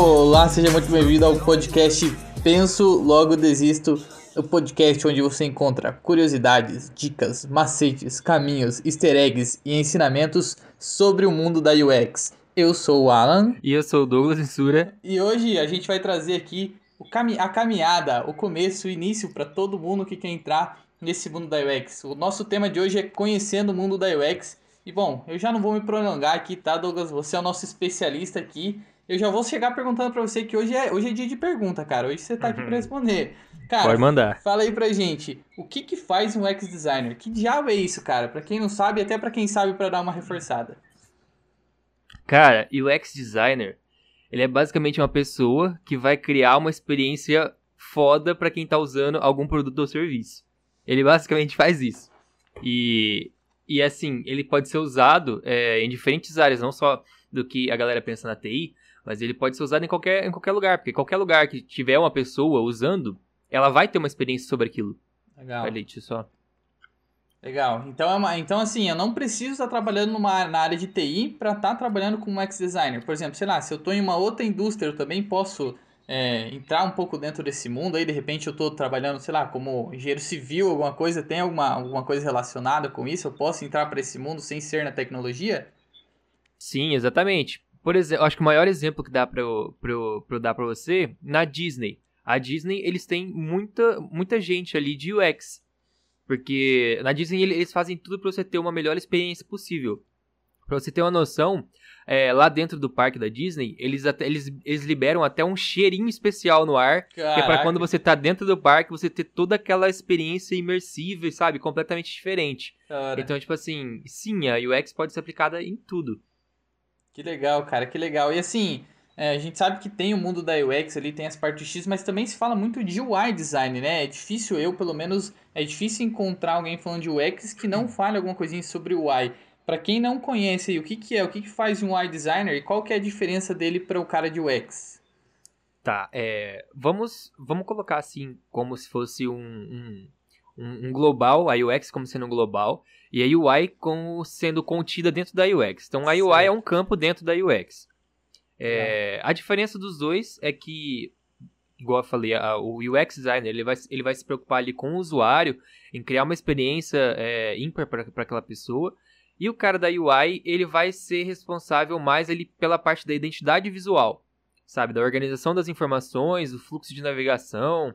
Olá, seja muito bem-vindo ao podcast Penso Logo Desisto, o podcast onde você encontra curiosidades, dicas, macetes, caminhos, easter eggs e ensinamentos sobre o mundo da UX. Eu sou o Alan. E eu sou o Douglas Insura. E hoje a gente vai trazer aqui a caminhada, o começo, o início para todo mundo que quer entrar nesse mundo da UX. O nosso tema de hoje é conhecendo o mundo da UX. E bom, eu já não vou me prolongar aqui, tá, Douglas? Você é o nosso especialista aqui. Eu já vou chegar perguntando para você que hoje é, hoje é dia de pergunta, cara. Hoje você tá aqui para uhum. responder. Cara, Pode mandar. Fala aí pra gente, o que que faz um UX designer? Que diabo é isso, cara? Para quem não sabe, até para quem sabe para dar uma reforçada. Cara, e o UX designer, ele é basicamente uma pessoa que vai criar uma experiência foda para quem tá usando algum produto ou serviço. Ele basicamente faz isso. E, e assim, ele pode ser usado é, em diferentes áreas, não só do que a galera pensa na TI, mas ele pode ser usado em qualquer, em qualquer lugar, porque qualquer lugar que tiver uma pessoa usando, ela vai ter uma experiência sobre aquilo. Legal. Isso só. Legal. Então, é uma, então, assim, eu não preciso estar trabalhando numa, na área de TI para estar trabalhando como UX designer. Por exemplo, sei lá, se eu estou em uma outra indústria, eu também posso é, entrar um pouco dentro desse mundo. Aí, de repente, eu estou trabalhando, sei lá, como engenheiro civil, alguma coisa, tem alguma, alguma coisa relacionada com isso? Eu posso entrar para esse mundo sem ser na tecnologia? Sim, exatamente. Por exemplo, acho que o maior exemplo que dá para eu, pra eu, pra eu dar para você, na Disney. A Disney, eles têm muita, muita gente ali de UX. Porque na Disney eles fazem tudo para você ter uma melhor experiência possível. Pra você ter uma noção, é, lá dentro do parque da Disney, eles, até, eles, eles liberam até um cheirinho especial no ar. Caraca. Que é pra quando você tá dentro do parque, você ter toda aquela experiência imersiva, sabe? Completamente diferente. Cara. Então, tipo assim, sim, a UX pode ser aplicada em tudo. Que legal, cara, que legal. E assim, é, a gente sabe que tem o mundo da UX ali, tem as partes X, mas também se fala muito de UI design, né? É difícil eu, pelo menos, é difícil encontrar alguém falando de UX que não fale alguma coisinha sobre UI. Para quem não conhece, o que, que é, o que, que faz um UI designer e qual que é a diferença dele para o cara de UX? Tá, é, vamos, vamos colocar assim, como se fosse um, um, um global, a UX como sendo um global, e a UI como sendo contida dentro da UX. Então a UI é um campo dentro da UX. É, a diferença dos dois é que, igual eu falei, a, o UX designer ele vai, ele vai se preocupar ali com o usuário, em criar uma experiência é, ímpar para aquela pessoa. E o cara da UI ele vai ser responsável mais ali pela parte da identidade visual, sabe, da organização das informações, do fluxo de navegação,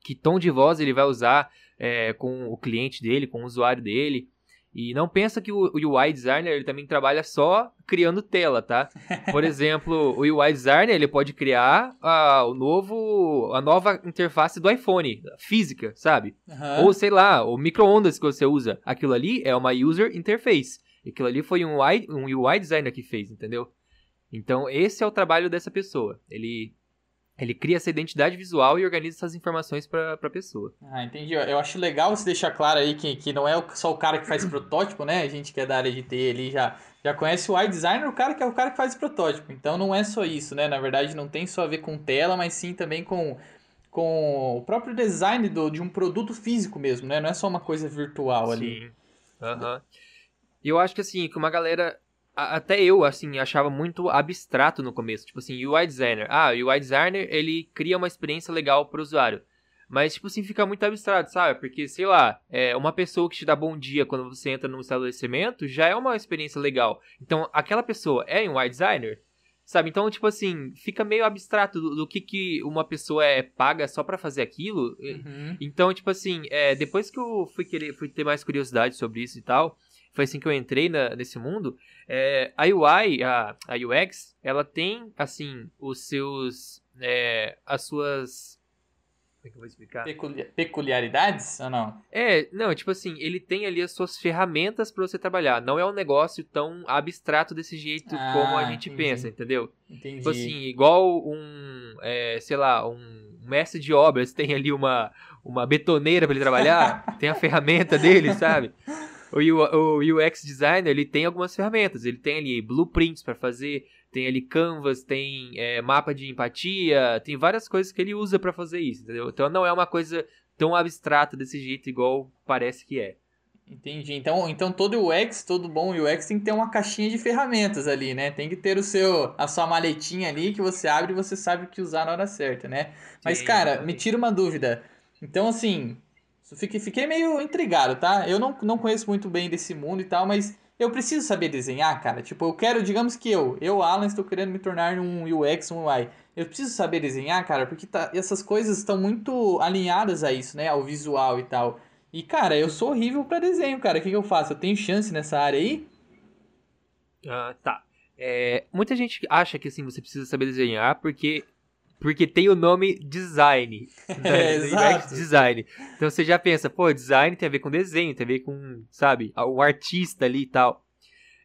que tom de voz ele vai usar é, com o cliente dele, com o usuário dele. E não pensa que o UI designer ele também trabalha só criando tela, tá? Por exemplo, o UI designer ele pode criar a, o novo, a nova interface do iPhone, física, sabe? Uhum. Ou sei lá, o micro-ondas que você usa. Aquilo ali é uma user interface. Aquilo ali foi um UI, um UI designer que fez, entendeu? Então, esse é o trabalho dessa pessoa. Ele ele cria essa identidade visual e organiza essas informações para a pessoa. Ah, entendi. Eu acho legal você deixar claro aí que, que não é só o cara que faz protótipo, né? A gente que é da área de TI ali já, já conhece o UI designer, o cara que é o cara que faz protótipo. Então não é só isso, né? Na verdade não tem só a ver com tela, mas sim também com, com o próprio design do, de um produto físico mesmo, né? Não é só uma coisa virtual ali. Sim. Uhum. Eu acho que assim, que uma galera até eu, assim, achava muito abstrato no começo. Tipo assim, UI designer. Ah, o UI designer, ele cria uma experiência legal pro usuário. Mas, tipo assim, fica muito abstrato, sabe? Porque, sei lá, é uma pessoa que te dá bom dia quando você entra num estabelecimento já é uma experiência legal. Então, aquela pessoa é um UI designer? Sabe? Então, tipo assim, fica meio abstrato do, do que, que uma pessoa é paga só para fazer aquilo. Uhum. Então, tipo assim, é, depois que eu fui querer, fui ter mais curiosidade sobre isso e tal, foi assim que eu entrei na, nesse mundo. É, a UI, a, a UX, ela tem, assim, os seus, é, as suas... Como é que eu vou explicar? peculiaridades ou não? É, não, tipo assim, ele tem ali as suas ferramentas para você trabalhar. Não é um negócio tão abstrato desse jeito ah, como a gente entendi. pensa, entendeu? Entendi. Tipo assim, igual um, é, sei lá, um mestre de obras tem ali uma, uma betoneira para ele trabalhar, tem a ferramenta dele, sabe? O, UX designer ele tem algumas ferramentas. Ele tem ali blueprints para fazer, tem ali canvas, tem é, mapa de empatia, tem várias coisas que ele usa para fazer isso, entendeu? Então não é uma coisa tão abstrata desse jeito igual parece que é. Entendi. Então, então todo UX, todo bom UX tem que ter uma caixinha de ferramentas ali, né? Tem que ter o seu a sua maletinha ali que você abre e você sabe o que usar na hora certa, né? Mas, Sim, cara, me tira uma dúvida. Então, assim, fiquei, fiquei meio intrigado, tá? Eu não, não conheço muito bem desse mundo e tal, mas eu preciso saber desenhar, cara. Tipo, eu quero, digamos que eu, eu, Alan, estou querendo me tornar um UX, um UI. Eu preciso saber desenhar, cara, porque tá, essas coisas estão muito alinhadas a isso, né? Ao visual e tal. E, cara, eu sou horrível para desenho, cara. O que, que eu faço? Eu tenho chance nessa área aí? Ah, tá. É, muita gente acha que assim você precisa saber desenhar porque porque tem o nome design, né? é, design. Então você já pensa, pô, design tem a ver com desenho, tem a ver com, sabe, o artista ali e tal.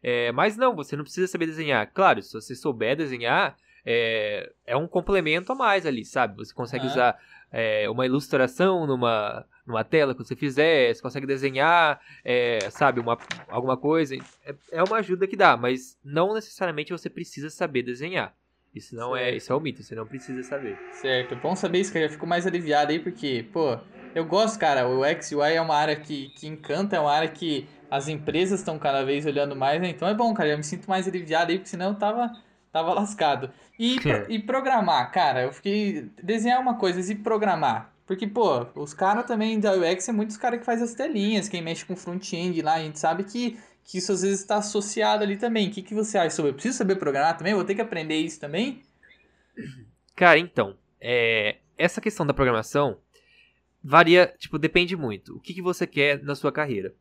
É, mas não, você não precisa saber desenhar. Claro, se você souber desenhar, é, é um complemento a mais ali, sabe? Você consegue usar é, uma ilustração numa, numa tela que você fizer, você consegue desenhar, é, sabe, uma, alguma coisa. É, é uma ajuda que dá, mas não necessariamente você precisa saber desenhar. Isso não é, certo. é, isso é um mito, você não precisa saber. Certo, bom saber isso, que eu já fico mais aliviado aí, porque, pô, eu gosto, cara, o X e Y é uma área que, que encanta, é uma área que as empresas estão cada vez olhando mais, né? Então é bom, cara, eu me sinto mais aliviado aí, porque senão eu tava, tava lascado. E, e programar, cara, eu fiquei. Desenhar uma coisa e programar. Porque, pô, os caras também da UX é muitos caras que faz as telinhas, quem mexe com front-end lá, a gente sabe que, que isso às vezes está associado ali também. O que, que você acha sobre? Eu preciso saber programar também? Vou ter que aprender isso também? Cara, então, é, essa questão da programação varia, tipo, depende muito. O que, que você quer na sua carreira?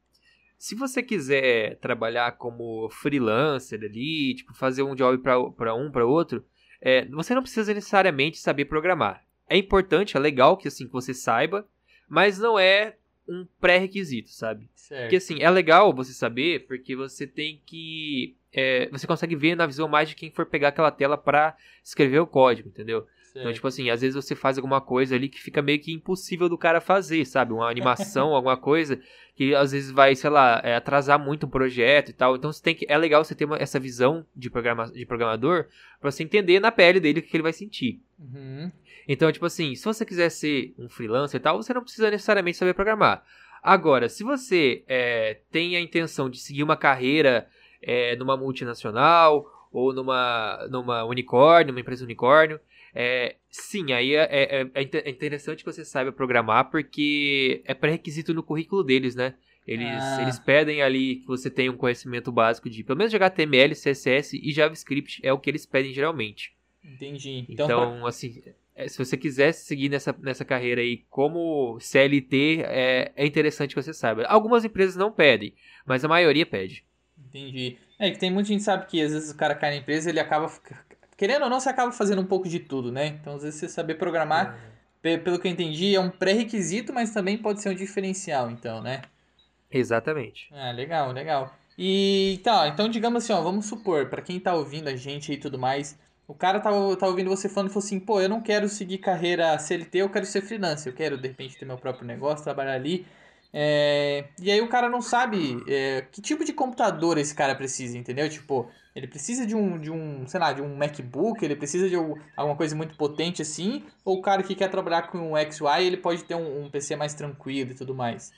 Se você quiser trabalhar como freelancer ali, tipo, fazer um job para um, para outro, é, você não precisa necessariamente saber programar. É importante, é legal que assim que você saiba, mas não é um pré-requisito, sabe? Certo. Porque assim, é legal você saber, porque você tem que. É, você consegue ver na visão mais de quem for pegar aquela tela para escrever o código, entendeu? Então, tipo assim, às vezes você faz alguma coisa ali que fica meio que impossível do cara fazer, sabe? Uma animação, alguma coisa que às vezes vai, sei lá, é, atrasar muito um projeto e tal. Então você tem que. É legal você ter uma, essa visão de, programa, de programador para você entender na pele dele o que ele vai sentir. Uhum. Então, tipo assim, se você quiser ser um freelancer e tal, você não precisa necessariamente saber programar. Agora, se você é, tem a intenção de seguir uma carreira é, numa multinacional ou numa, numa unicórnio, uma empresa unicórnio, é, sim, aí é, é, é, é, interessante que você saiba programar, porque é pré-requisito no currículo deles, né? Eles, ah. eles pedem ali que você tenha um conhecimento básico de pelo menos de HTML, CSS e JavaScript, é o que eles pedem geralmente. Entendi. Então, então pra... assim, é, se você quiser seguir nessa, nessa carreira aí como CLT, é, é interessante que você saiba. Algumas empresas não pedem, mas a maioria pede. Entendi. É que tem muita gente que sabe que às vezes o cara cai na empresa ele acaba querendo ou não, você acaba fazendo um pouco de tudo, né? Então, às vezes, você saber programar, é. pelo que eu entendi, é um pré-requisito, mas também pode ser um diferencial, então, né? Exatamente. Ah, legal, legal. E tá, então digamos assim, ó, vamos supor, para quem tá ouvindo a gente e tudo mais, o cara tá, tá ouvindo você falando e falou assim, pô, eu não quero seguir carreira CLT, eu quero ser freelancer, eu quero de repente ter meu próprio negócio, trabalhar ali. É... E aí o cara não sabe é, que tipo de computador esse cara precisa, entendeu? Tipo, ele precisa de um, de um, sei lá, de um MacBook, ele precisa de alguma coisa muito potente assim, ou o cara que quer trabalhar com um XY, ele pode ter um, um PC mais tranquilo e tudo mais.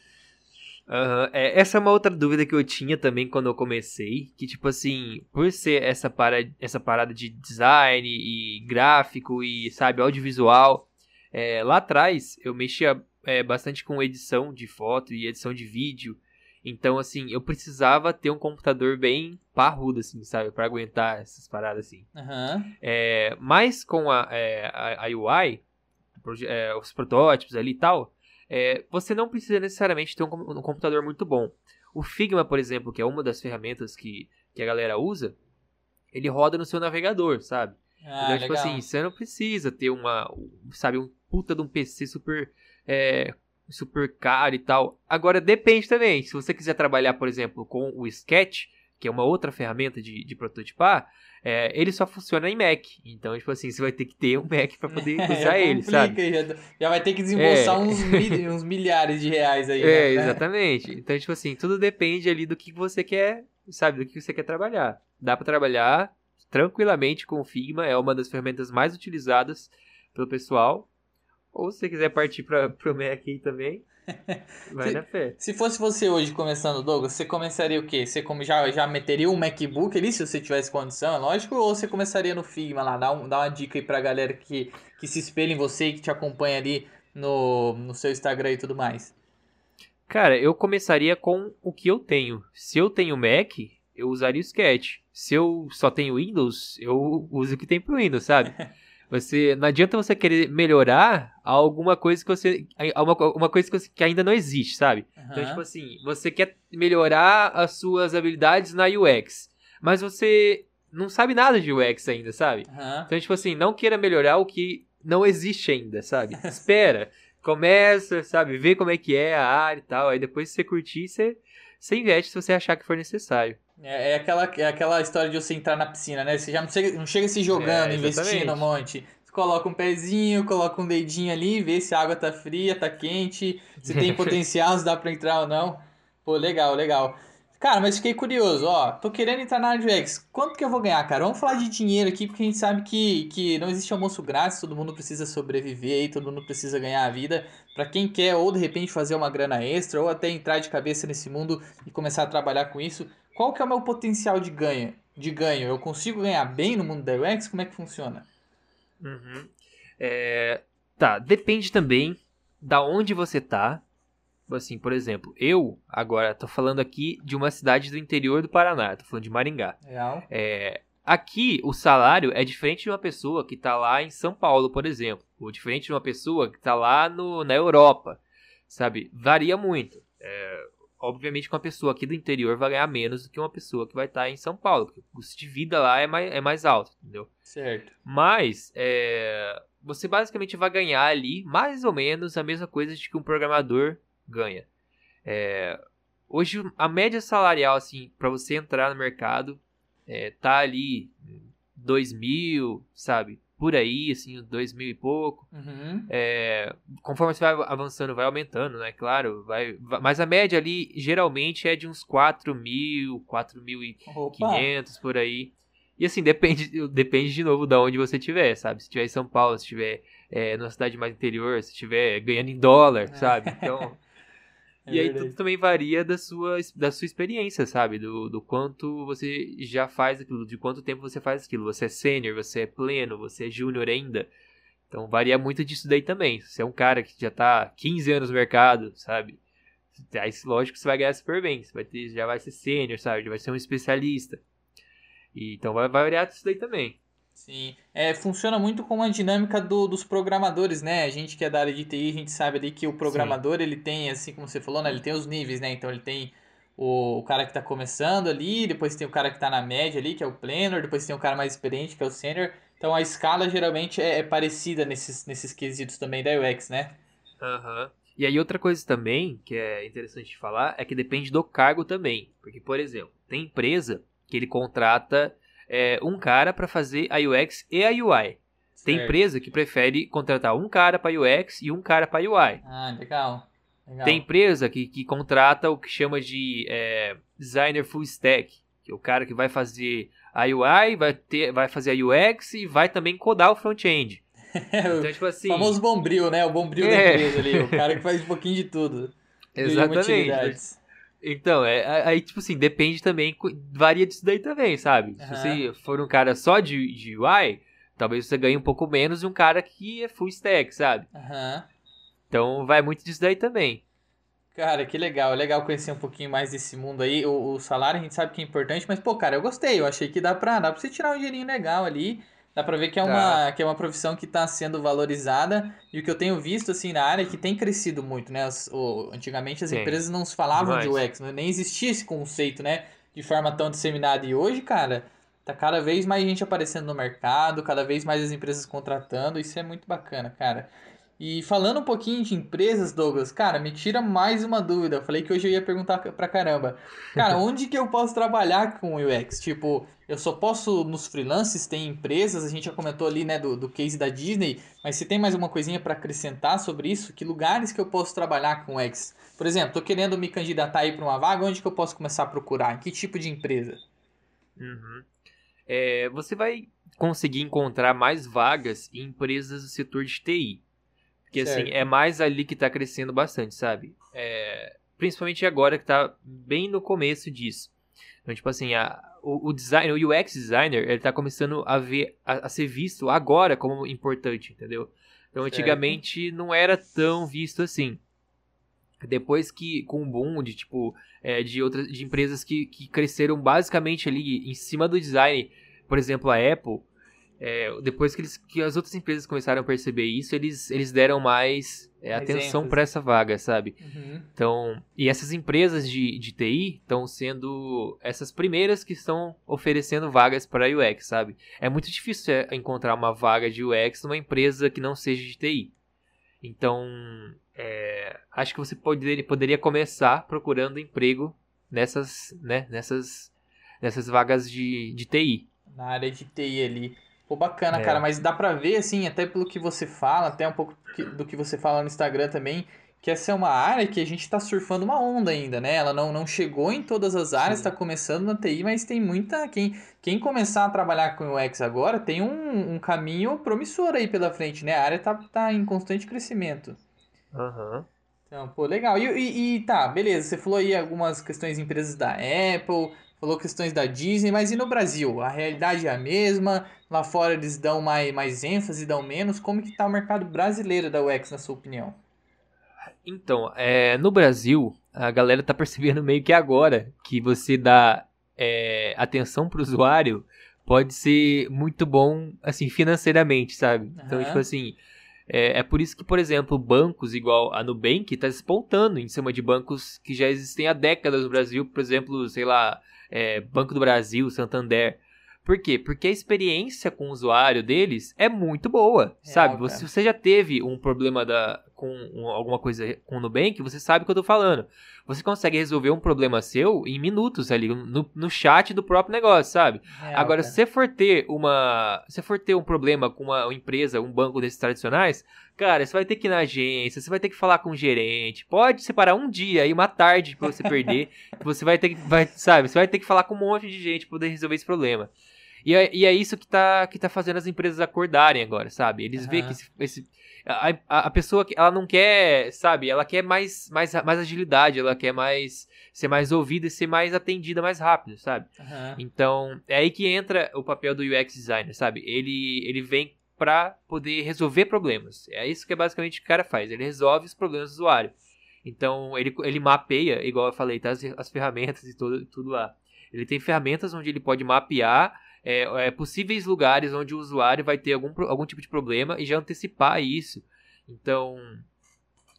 Uhum. É, essa é uma outra dúvida que eu tinha também quando eu comecei, que tipo assim, por ser essa, para, essa parada de design e gráfico e, sabe, audiovisual, é, lá atrás eu mexia é, bastante com edição de foto e edição de vídeo, então, assim, eu precisava ter um computador bem parrudo, assim, sabe? para aguentar essas paradas, assim. Uhum. É, mas com a, é, a, a UI, é, os protótipos ali e tal, é, você não precisa necessariamente ter um, um, computador muito bom. O Figma, por exemplo, que é uma das ferramentas que, que a galera usa, ele roda no seu navegador, sabe? Ah, então, tipo assim, você não precisa ter uma, sabe, um puta de um PC super é, super caro e tal. Agora depende também. Se você quiser trabalhar, por exemplo, com o Sketch, que é uma outra ferramenta de, de prototipar, é, ele só funciona em Mac. Então, tipo assim, você vai ter que ter um Mac para poder usar ele, sabe? Já, já, vai ter que desembolsar é. uns, mil, uns milhares de reais aí. É, né? exatamente. Então, tipo assim, tudo depende ali do que você quer, sabe? Do que você quer trabalhar. Dá para trabalhar tranquilamente com o Figma, é uma das ferramentas mais utilizadas pelo pessoal. Ou se você quiser partir para o Mac aí também. Vai se, na fé. Se fosse você hoje começando, Douglas, você começaria o quê? Você como já, já meteria um MacBook ali, se você tivesse condição, é lógico, ou você começaria no Figma lá? Dá, um, dá uma dica aí pra galera que, que se espelha em você e que te acompanha ali no, no seu Instagram e tudo mais. Cara, eu começaria com o que eu tenho. Se eu tenho Mac, eu usaria o Sketch. Se eu só tenho Windows, eu uso o que tem pro Windows, sabe? Você não adianta você querer melhorar alguma coisa que você uma, uma coisa que, você, que ainda não existe, sabe? Uhum. Então tipo assim, você quer melhorar as suas habilidades na UX, mas você não sabe nada de UX ainda, sabe? Uhum. Então tipo assim, não queira melhorar o que não existe ainda, sabe? Espera, começa, sabe? Vê como é que é a área e tal, aí depois se você curtir, você você investe se você achar que for necessário. É, é, aquela, é aquela história de você entrar na piscina, né? Você já não chega, não chega se jogando, é, investindo um monte. Você coloca um pezinho, coloca um dedinho ali, vê se a água tá fria, tá quente, se tem potencial, se dá pra entrar ou não. Pô, legal, legal. Cara, mas fiquei curioso, ó. Tô querendo entrar na UX. Quanto que eu vou ganhar, cara? Vamos falar de dinheiro aqui, porque a gente sabe que, que não existe almoço grátis, todo mundo precisa sobreviver aí, todo mundo precisa ganhar a vida. Para quem quer, ou de repente fazer uma grana extra, ou até entrar de cabeça nesse mundo e começar a trabalhar com isso, qual que é o meu potencial de ganho? De ganho? Eu consigo ganhar bem no mundo da UX? Como é que funciona? Uhum. É, tá, depende também da onde você tá Assim, por exemplo, eu agora tô falando aqui de uma cidade do interior do Paraná, tô falando de Maringá. Real. É, aqui o salário é diferente de uma pessoa que tá lá em São Paulo, por exemplo, ou diferente de uma pessoa que tá lá no, na Europa, sabe? Varia muito. É, obviamente que uma pessoa aqui do interior vai ganhar menos do que uma pessoa que vai estar em São Paulo, porque o custo de vida lá é mais, é mais alto, entendeu? Certo. Mas, é, você basicamente vai ganhar ali mais ou menos a mesma coisa de que um programador ganha. É, hoje a média salarial assim para você entrar no mercado é, tá ali dois mil, sabe? Por aí, assim, dois mil e pouco. Uhum. É, conforme você vai avançando, vai aumentando, né? Claro, vai, vai, mas a média ali geralmente é de uns quatro mil, quatro mil e quinhentos por aí. E assim, depende, depende de novo de onde você estiver, sabe? Se estiver em São Paulo, se estiver é, numa cidade mais interior, se estiver ganhando em dólar, é. sabe? Então, É e aí tudo também varia da sua, da sua experiência, sabe? Do, do quanto você já faz aquilo, de quanto tempo você faz aquilo. Você é sênior, você é pleno, você é júnior ainda. Então varia muito disso daí também. Se é um cara que já tá 15 anos no mercado, sabe? Aí lógico que você vai ganhar super bem. Você vai ter, já vai ser sênior, sabe? Já vai ser um especialista. E, então vai, vai variar disso daí também. Sim, é, funciona muito como a dinâmica do, dos programadores, né? A gente que é da área de TI, a gente sabe ali que o programador, Sim. ele tem, assim como você falou, né? Ele tem os níveis, né? Então ele tem o, o cara que está começando ali, depois tem o cara que está na média ali, que é o planner, depois tem o cara mais experiente, que é o senior. Então a escala geralmente é, é parecida nesses, nesses quesitos também da UX, né? Aham. Uhum. E aí outra coisa também, que é interessante de falar, é que depende do cargo também. Porque, por exemplo, tem empresa que ele contrata é, um cara para fazer a UX e a UI. Tem certo. empresa que prefere contratar um cara para UX e um cara para UI. Ah, legal. legal. Tem empresa que, que contrata o que chama de é, designer full stack, que é o cara que vai fazer a UI, vai, ter, vai fazer a UX e vai também codar o front-end. então, tipo assim. O famoso bombril, né? O bombril é. da empresa ali. O cara que faz um pouquinho de tudo. Exatamente. Então, é, aí, tipo assim, depende também, varia disso daí também, sabe? Uhum. Se você for um cara só de, de UI, talvez você ganhe um pouco menos de um cara que é full stack, sabe? Uhum. Então, vai muito disso daí também. Cara, que legal, é legal conhecer um pouquinho mais desse mundo aí. O, o, salário a gente sabe que é importante, mas, pô, cara, eu gostei. Eu achei que dá pra, dá pra você tirar um dinheirinho legal ali. Dá pra ver que é, uma, que é uma profissão que está sendo valorizada e o que eu tenho visto assim na área é que tem crescido muito, né? As, o, antigamente as Sim. empresas não se falavam Demais. de UX, né? nem existia esse conceito, né? De forma tão disseminada. E hoje, cara, tá cada vez mais gente aparecendo no mercado, cada vez mais as empresas contratando. Isso é muito bacana, cara. E falando um pouquinho de empresas, Douglas, cara, me tira mais uma dúvida. Eu falei que hoje eu ia perguntar pra caramba. Cara, onde que eu posso trabalhar com UX? Tipo, eu só posso nos freelances, tem empresas, a gente já comentou ali, né, do, do case da Disney, mas se tem mais uma coisinha para acrescentar sobre isso, que lugares que eu posso trabalhar com UX? Por exemplo, tô querendo me candidatar aí para uma vaga, onde que eu posso começar a procurar? Em que tipo de empresa? Uhum. É, você vai conseguir encontrar mais vagas em empresas do setor de TI. Que assim, é mais ali que tá crescendo bastante, sabe? É, principalmente agora que tá bem no começo disso. Então, tipo assim, a, o, o, design, o UX designer, ele tá começando a ver, a, a ser visto agora como importante, entendeu? Então, antigamente certo. não era tão visto assim. Depois que, com o boom de, tipo, é, de outras de empresas que, que cresceram basicamente ali em cima do design, por exemplo, a Apple, é, depois que, eles, que as outras empresas começaram a perceber isso, eles, eles deram mais é, atenção para essa vaga, sabe? Uhum. Então, e essas empresas de, de TI estão sendo essas primeiras que estão oferecendo vagas para UX, sabe? É muito difícil é, encontrar uma vaga de UX numa empresa que não seja de TI. Então, é, acho que você poderia, poderia começar procurando emprego nessas, né, nessas, nessas vagas de, de TI. Na área de TI ali. Pô, bacana, é. cara, mas dá pra ver, assim, até pelo que você fala, até um pouco do que você fala no Instagram também, que essa é uma área que a gente tá surfando uma onda ainda, né? Ela não, não chegou em todas as áreas, está começando na TI, mas tem muita. Quem, quem começar a trabalhar com o UX agora tem um, um caminho promissor aí pela frente, né? A área tá, tá em constante crescimento. Aham. Uhum. Então, pô, legal. E, e, e, tá, beleza. Você falou aí algumas questões de empresas da Apple, falou questões da Disney, mas e no Brasil? A realidade é a mesma? Lá fora eles dão mais, mais ênfase, dão menos? Como que tá o mercado brasileiro da UX, na sua opinião? Então, é, no Brasil, a galera tá percebendo meio que agora que você dá é, atenção pro usuário pode ser muito bom, assim, financeiramente, sabe? Uhum. Então, tipo assim, é, é, por isso que, por exemplo, bancos igual a Nubank está despontando em cima de bancos que já existem há décadas no Brasil, por exemplo, sei lá, é, Banco do Brasil, Santander. Por quê? Porque a experiência com o usuário deles é muito boa, é, sabe? Você, você já teve um problema da, com um, alguma coisa com o Nubank, você sabe o que eu tô falando. Você consegue resolver um problema seu em minutos ali, no, no chat do próprio negócio, sabe? É, Agora, se você for ter uma. Se for ter um problema com uma empresa, um banco desses tradicionais, cara, você vai ter que ir na agência, você vai ter que falar com o gerente. Pode separar um dia e uma tarde pra você perder. você vai ter que. Vai, sabe, você vai ter que falar com um monte de gente pra poder resolver esse problema. E é, e é isso que tá, que tá fazendo as empresas acordarem agora, sabe? Eles uhum. veem que esse, esse a, a, a, pessoa, ela não quer, sabe? Ela quer mais, mais, mais agilidade, ela quer mais ser mais ouvida e ser mais atendida mais rápido, sabe? Uhum. Então, é aí que entra o papel do UX designer, sabe? Ele, ele vem para poder resolver problemas. É isso que basicamente o que o cara faz. Ele resolve os problemas do usuário. Então, ele, ele mapeia, igual eu falei, tá? As, as ferramentas e tudo, tudo lá. Ele tem ferramentas onde ele pode mapear é, é, possíveis lugares onde o usuário vai ter algum, algum tipo de problema e já antecipar isso. Então,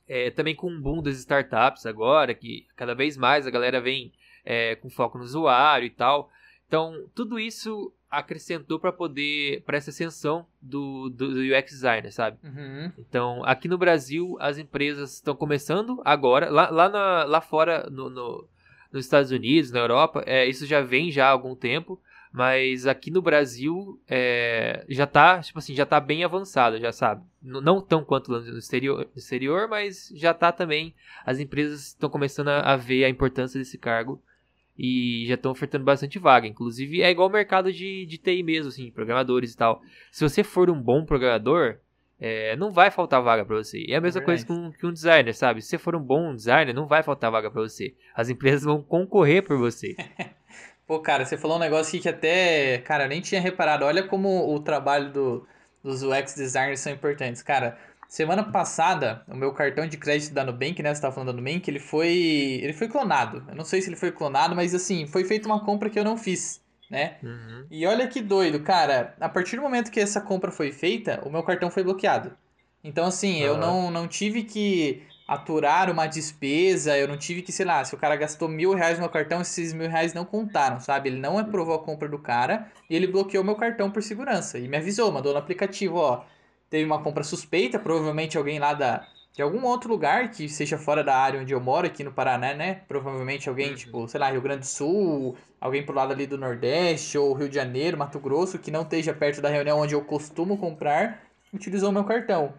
é, também com o boom das startups agora, que cada vez mais a galera vem é, com foco no usuário e tal. Então, tudo isso acrescentou para poder para essa ascensão do, do, do, UX designer, sabe? Uhum. Então, aqui no Brasil, as empresas estão começando agora, lá, lá, na, lá fora, no, no, nos Estados Unidos, na Europa, é, isso já vem já há algum tempo, mas aqui no Brasil é, já tá, tipo assim, já tá bem avançado, já sabe. Não tão quanto no exterior, no exterior, mas já tá também. As empresas estão começando a, a, ver a importância desse cargo e já estão ofertando bastante vaga. Inclusive, é igual o mercado de, de TI mesmo, assim, programadores e tal. Se você for um bom programador, é, não vai faltar vaga para você. E é a mesma é coisa com, com um designer, sabe? Se você for um bom designer, não vai faltar vaga para você. As empresas vão concorrer por você. Pô, cara, você falou um negócio aqui que até, cara, eu nem tinha reparado. Olha como o trabalho do, dos UX designers são importantes. Cara, semana passada, o meu cartão de crédito da Nubank, né, você tava falando da Nubank, ele foi, ele foi clonado. Eu não sei se ele foi clonado, mas assim, foi feita uma compra que eu não fiz, né? Uhum. E olha que doido, cara, a partir do momento que essa compra foi feita, o meu cartão foi bloqueado. Então, assim, uhum. eu não, não tive que aturar uma despesa, eu não tive que, sei lá, se o cara gastou mil reais no meu cartão, esses mil reais não contaram, sabe? Ele não aprovou a compra do cara e ele bloqueou meu cartão por segurança. E me avisou, mandou no aplicativo, ó, teve uma compra suspeita, provavelmente alguém lá da, de algum outro lugar que seja fora da área onde eu moro, aqui no Paraná, né? Provavelmente alguém, uhum. tipo, sei lá, Rio Grande do Sul, alguém pro lado ali do Nordeste, ou Rio de Janeiro, Mato Grosso, que não esteja perto da reunião onde eu costumo comprar, utilizou meu cartão.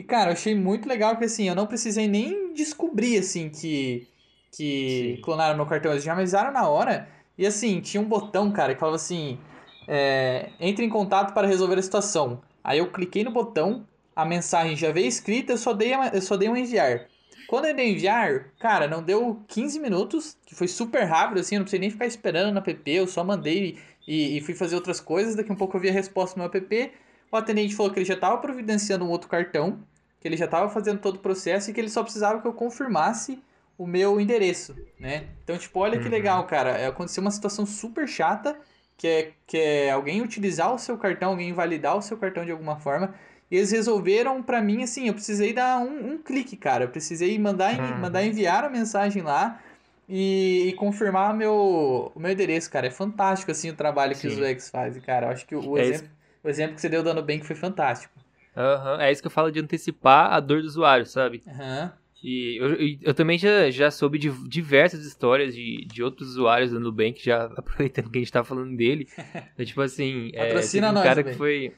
E, cara, eu achei muito legal que, assim, eu não precisei nem descobrir, assim, que, que Sim. clonaram meu cartão. Eles já me avisaram na hora. E, assim, tinha um botão, cara, que falava assim: é, entre em contato para resolver a situação. Aí eu cliquei no botão, a mensagem já veio escrita, eu só dei, eu só dei um enviar. Quando eu dei enviar, cara, não deu 15 minutos, que foi super rápido, assim, eu não precisei nem ficar esperando no app, eu só mandei e, e fui fazer outras coisas. Daqui a um pouco eu vi a resposta no meu app. O atendente falou que ele já estava providenciando um outro cartão, que ele já estava fazendo todo o processo e que ele só precisava que eu confirmasse o meu endereço, né? Então, tipo, olha que uhum. legal, cara. É, aconteceu uma situação super chata, que é, que é alguém utilizar o seu cartão, alguém invalidar o seu cartão de alguma forma. E eles resolveram para mim, assim, eu precisei dar um, um, clique, cara. Eu precisei mandar, uhum. mandar enviar a mensagem lá e, e, confirmar meu, o meu endereço, cara. É fantástico, assim, o trabalho Sim. que os UX fazem, cara. Eu acho que o, é exemplo, o exemplo que você deu dando bem que foi fantástico. Uhum. É isso que eu falo de antecipar a dor do usuário, sabe? Uhum. E eu, eu, eu, também já, já soube de diversas histórias de, de outros usuários do Nubank, já aproveitando que a gente tá falando dele. É, tipo assim, é, teve um nós, cara que foi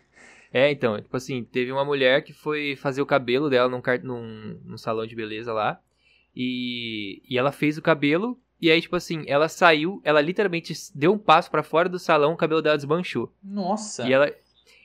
é, então, tipo assim, teve uma mulher que foi fazer o cabelo dela num, num, num salão de beleza lá. E, e ela fez o cabelo. E aí, tipo assim, ela saiu, ela literalmente deu um passo para fora do salão, o cabelo dela desmanchou. Nossa! E ela,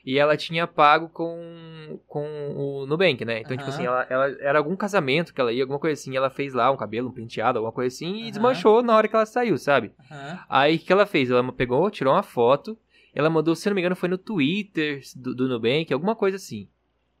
e ela tinha pago com, com o Nubank, né? Então, uhum. tipo assim, ela, ela, era algum casamento que ela ia, alguma coisa assim, ela fez lá um cabelo, um penteado, alguma coisa assim, e uhum. desmanchou na hora que ela saiu, sabe? Uhum. Aí, o que ela fez? Ela pegou, tirou uma foto, ela mandou, se não me engano, foi no Twitter do, do Nubank, alguma coisa assim.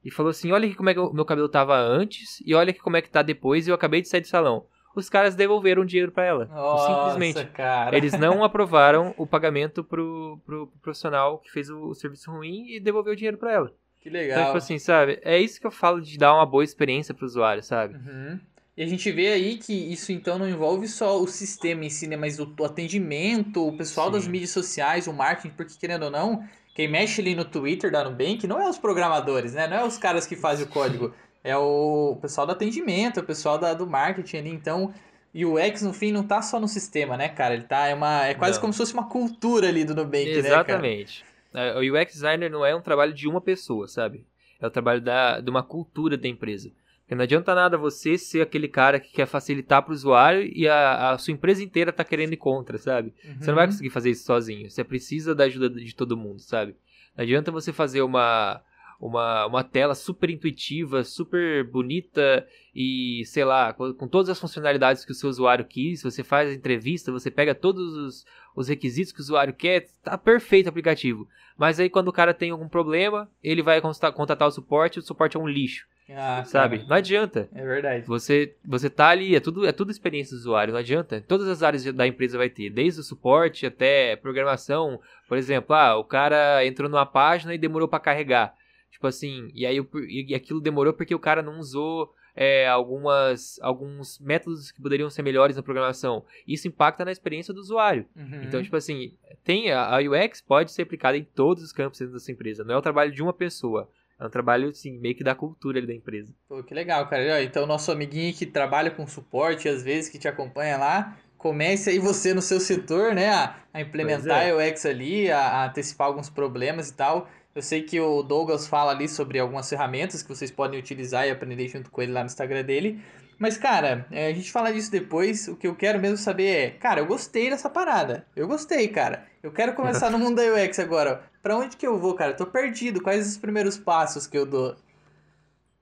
E falou assim: olha aqui como é que o meu cabelo tava antes e olha aqui como é que tá depois e eu acabei de sair do salão. Os caras devolveram o dinheiro para ela. Nossa, simplesmente. Cara. Eles não aprovaram o pagamento pro, pro, pro profissional que fez o, o serviço ruim e devolveu o dinheiro para ela. Que legal. Então, tipo assim, sabe? É isso que eu falo de dar uma boa experiência pro usuário, sabe? Uhum. E a gente vê aí que isso então não envolve só o sistema em si, né? Mas o, atendimento, o pessoal Sim. das mídias sociais, o marketing, porque querendo ou não, quem mexe ali no Twitter da Nubank não é os programadores, né? Não é os caras que fazem o código. É o pessoal do atendimento, o pessoal da, do marketing ali. Então, e o X, no fim, não tá só no sistema, né, cara? Ele tá. É, uma, é quase não. como se fosse uma cultura ali do Nubank, Exatamente. né? Exatamente. O UX designer não é um trabalho de uma pessoa, sabe? É o trabalho da, de uma cultura da empresa. Porque não adianta nada você ser aquele cara que quer facilitar para o usuário e a, a, sua empresa inteira tá querendo ir contra, sabe? Uhum. Você não vai conseguir fazer isso sozinho. Você precisa da ajuda de todo mundo, sabe? Não adianta você fazer uma, uma, uma tela super intuitiva, super bonita e, sei lá, com, com, todas as funcionalidades que o seu usuário quis. Você faz a entrevista, você pega todos os, os requisitos que o usuário quer, tá perfeito o aplicativo. Mas aí quando o cara tem algum problema, ele vai contatar o suporte, o suporte é um lixo. Ah, sabe? Cara. Não adianta. É verdade. Você, você tá ali, é tudo, é tudo experiência do usuário, não adianta. Todas as áreas da empresa vai ter, desde o suporte até programação. Por exemplo, ah, o cara entrou numa página e demorou para carregar. Tipo assim, e aí e aquilo demorou porque o cara não usou é, algumas, alguns métodos que poderiam ser melhores na programação. Isso impacta na experiência do usuário. Uhum. Então, tipo assim, tem a, a UX pode ser aplicada em todos os campos dentro dessa empresa. Não é o trabalho de uma pessoa. É um trabalho, assim, meio que da cultura ali da empresa. Pô, que legal, cara. Então, nosso amiguinho que trabalha com suporte, às vezes, que te acompanha lá, comece aí você no seu setor, né, a, a implementar é. o UX ali, a, a, antecipar alguns problemas e tal. Eu sei que o Douglas fala ali sobre algumas ferramentas que vocês podem utilizar e aprender junto com ele lá no Instagram dele. Mas, cara, é, a gente fala disso depois. O que eu quero mesmo saber é, cara, eu gostei dessa parada. Eu gostei, cara. Eu quero começar no mundo da UX agora. Pra onde que eu vou, cara? Tô perdido. Quais os primeiros passos que eu dou?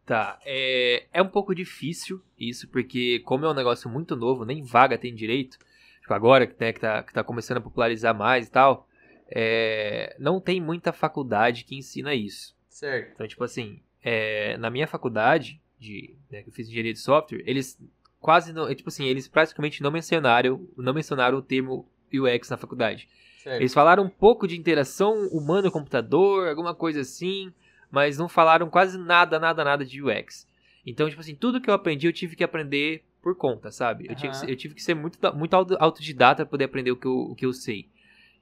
Tá, é, é um pouco difícil isso, porque como é um negócio muito novo, nem vaga tem direito, tipo, agora né, que, tá, que tá começando a popularizar mais e tal, é, não tem muita faculdade que ensina isso. Certo. Então, tipo assim, é, na minha faculdade, de, né, que eu fiz engenharia de software, eles quase não, tipo assim, eles praticamente não mencionaram, não mencionaram o termo UX na faculdade. Certo. Eles falaram um pouco de interação humano-computador, alguma coisa assim, mas não falaram quase nada, nada, nada de UX. Então, tipo assim, tudo que eu aprendi eu tive que aprender por conta, sabe? Eu, uhum. tive, que, eu tive que ser muito, muito autodidata para poder aprender o que, eu, o que eu sei.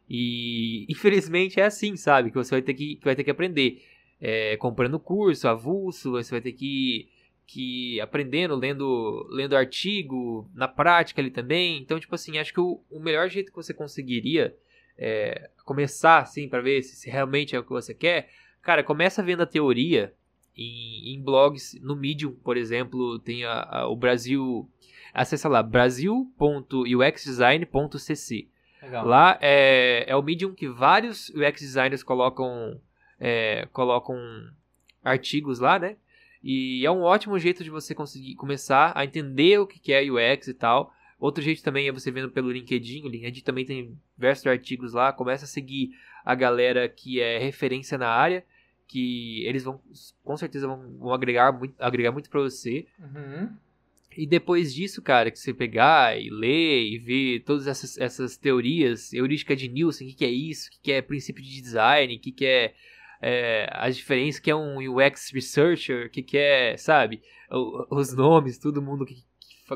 E infelizmente é assim, sabe? Que você vai ter que, que, vai ter que aprender. É, comprando curso, avulso, você vai ter que, que aprendendo, lendo, lendo artigo, na prática ali também. Então, tipo assim, acho que o, o melhor jeito que você conseguiria é, começar assim para ver se, se, realmente é o que você quer, cara, começa vendo a teoria em, em blogs no Medium, por exemplo, tem a, a, o Brasil, acessa lá brasil.uxdesign.cc. Lá é, é o Medium que vários UX designers colocam é, colocam artigos lá, né? E é um ótimo jeito de você conseguir começar a entender o que é UX e tal. Outro jeito também é você vendo pelo LinkedIn. O LinkedIn também tem diversos artigos lá. Começa a seguir a galera que é referência na área. Que eles vão, com certeza, vão, vão agregar muito, agregar muito pra você. Uhum. E depois disso, cara, que você pegar e ler e ver todas essas, essas teorias, heurística de Nielsen, o que, que é isso, o que, que é princípio de design, o que, que é, é as diferenças, que é um UX researcher, o que, que é, sabe, os nomes, todo mundo que,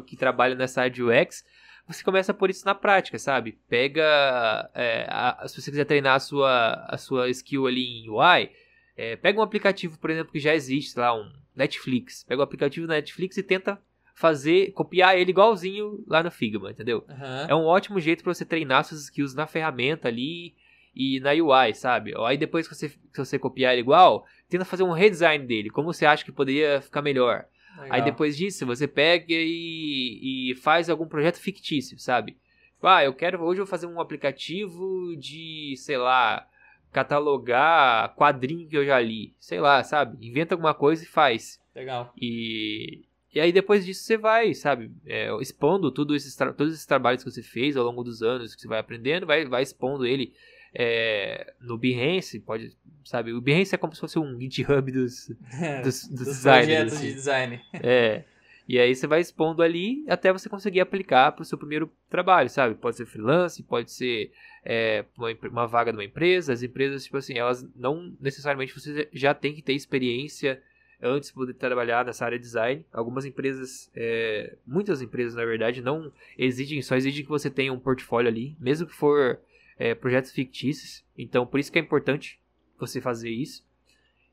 que, trabalha nessa área de UX, você começa a pôr isso na prática, sabe? Pega, é, a, se você quiser treinar a sua, a sua skill ali em UI, é, pega um aplicativo, por exemplo, que já existe, lá, um Netflix. Pega o aplicativo da Netflix e tenta fazer, copiar ele igualzinho lá no Figma, entendeu? Uhum. É um ótimo jeito para você treinar suas skills na ferramenta ali e na UI, sabe? Aí depois que você, que você copiar ele igual, tenta fazer um redesign dele, como você acha que poderia ficar melhor. Legal. Aí depois disso, você pega e, e faz algum projeto fictício, sabe? Ah, eu quero, hoje eu vou fazer um aplicativo de, sei lá, catalogar quadrinho que eu já li. Sei lá, sabe? Inventa alguma coisa e faz. Legal. E, e aí depois disso você vai, sabe, é, expondo tudo esses todos esses trabalhos que você fez ao longo dos anos que você vai aprendendo, vai, vai expondo ele é, no Behance, pode, sabe, o Behance é como se fosse um GitHub dos, dos, dos, dos designers. projetos assim. de design. É, e aí você vai expondo ali até você conseguir aplicar para o seu primeiro trabalho, sabe? Pode ser freelance, pode ser é, uma, uma vaga numa empresa. As empresas, tipo assim, elas não necessariamente você já tem que ter experiência antes de poder trabalhar nessa área de design. Algumas empresas, é, muitas empresas na verdade, não exigem, só exigem que você tenha um portfólio ali, mesmo que for é, projetos fictícios. Então, por isso que é importante você fazer isso.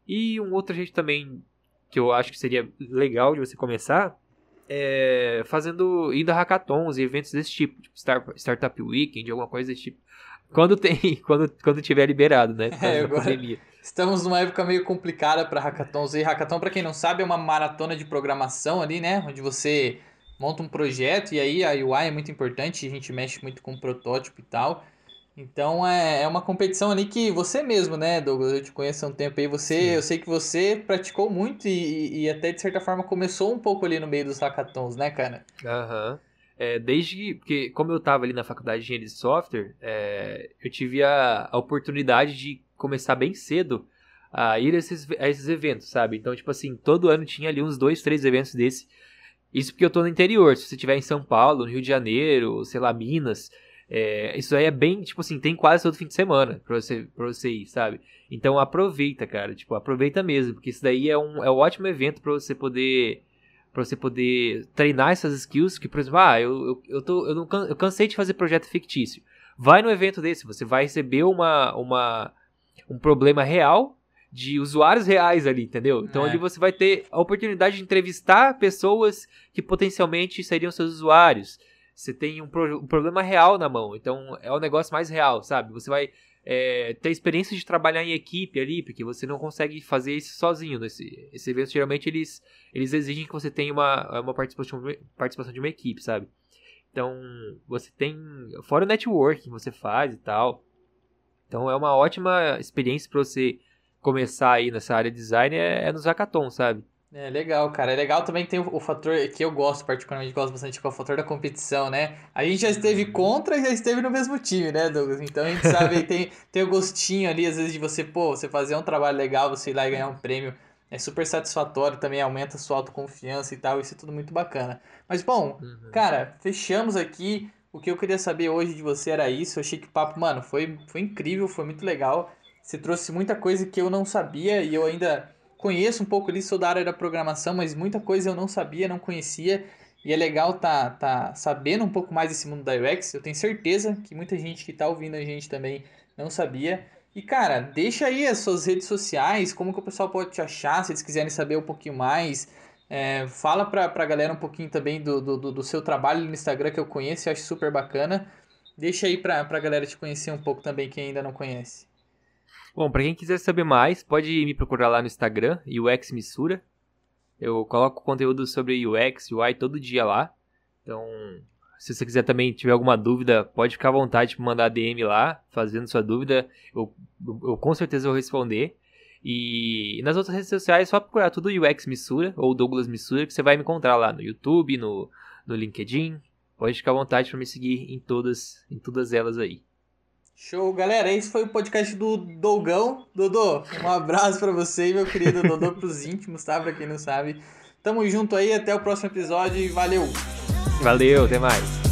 E um outro jeito também que eu acho que seria legal de você começar é fazendo indo a hackathons e eventos desse tipo, tipo Startup Weekend, alguma coisa desse tipo. Quando tem, quando, quando tiver liberado, né? Por é, agora, pandemia. Estamos numa época meio complicada para hackathons. E hackathon, para quem não sabe, é uma maratona de programação ali, né? Onde você monta um projeto e aí a UI é muito importante, a gente mexe muito com o protótipo e tal. Então é, é uma competição ali que você mesmo, né, Douglas? Eu te conheço há um tempo aí. Você, Sim. eu sei que você praticou muito e, e até de certa forma começou um pouco ali no meio dos hackathons, né, cara? Aham. Uhum. É, desde que, como eu estava ali na faculdade de engenharia de software, é, eu tive a, a, oportunidade de começar bem cedo a ir a esses, a esses eventos, sabe? Então, tipo assim, todo ano tinha ali uns dois, três eventos desse. Isso porque eu tô no interior. Se você estiver em São Paulo, no Rio de Janeiro, sei lá, Minas, é, isso aí é bem, tipo assim, tem quase todo fim de semana pra você, pra você ir, sabe? Então aproveita, cara. Tipo, aproveita mesmo, porque isso daí é um, é um ótimo evento para você poder para você poder treinar essas skills, que por exemplo, ah, eu, eu, eu, tô, eu, não, eu cansei de fazer projeto fictício. Vai no evento desse, você vai receber uma, uma, um problema real de usuários reais ali, entendeu? Então é. ali você vai ter a oportunidade de entrevistar pessoas que potencialmente seriam seus usuários. Você tem um, pro, um problema real na mão, então é o um negócio mais real, sabe? Você vai é, ter experiência de trabalhar em equipe ali, porque você não consegue fazer isso sozinho. Nesse, esse evento, geralmente, eles, eles exigem que você tenha uma, uma participação, participação de uma equipe, sabe? Então, você tem. Fora o networking que você faz e tal. Então, é uma ótima experiência para você começar aí nessa área de design é, é nos hackathons, sabe? É legal, cara. É legal também que tem o, o, fator que eu gosto, particularmente gosto bastante, que é o fator da competição, né? A gente já esteve contra e já esteve no mesmo time, né, Douglas? Então a gente sabe, tem, tem o gostinho ali, às vezes, de você, pô, você fazer um trabalho legal, você ir lá e ganhar um prêmio. É super satisfatório, também aumenta a sua autoconfiança e tal, isso é tudo muito bacana. Mas bom, uhum. cara, fechamos aqui. O que eu queria saber hoje de você era isso. Eu achei que o papo, mano, foi, foi incrível, foi muito legal. Você trouxe muita coisa que eu não sabia e eu ainda conheço um pouco ali, sou da área da programação, mas muita coisa eu não sabia, não conhecia. E é legal tá, tá sabendo um pouco mais desse mundo da UX. Eu tenho certeza que muita gente que tá ouvindo a gente também não sabia. E cara, deixa aí as suas redes sociais, como que o pessoal pode te achar, se eles quiserem saber um pouquinho mais. É, fala pra, pra galera um pouquinho também do, do, do seu trabalho no Instagram que eu conheço e acho super bacana. Deixa aí pra, pra galera te conhecer um pouco também, quem ainda não conhece. Bom, para quem quiser saber mais, pode me procurar lá no Instagram, UX Missura. Eu coloco conteúdo sobre UX, UI todo dia lá. Então, se você quiser também tiver alguma dúvida, pode ficar à vontade de mandar DM lá, fazendo sua dúvida. Eu, eu, eu com certeza vou responder. E nas outras redes sociais, só procurar tudo UX Missura ou Douglas Missura, que você vai me encontrar lá no YouTube, no, no LinkedIn. Pode ficar à vontade para me seguir em todas, em todas elas aí. Show, galera. Esse foi o podcast do Dougão. Dodô, um abraço para você, meu querido Dodô, pros íntimos, tá? Pra quem não sabe. Tamo junto aí, até o próximo episódio e valeu! Valeu, até mais!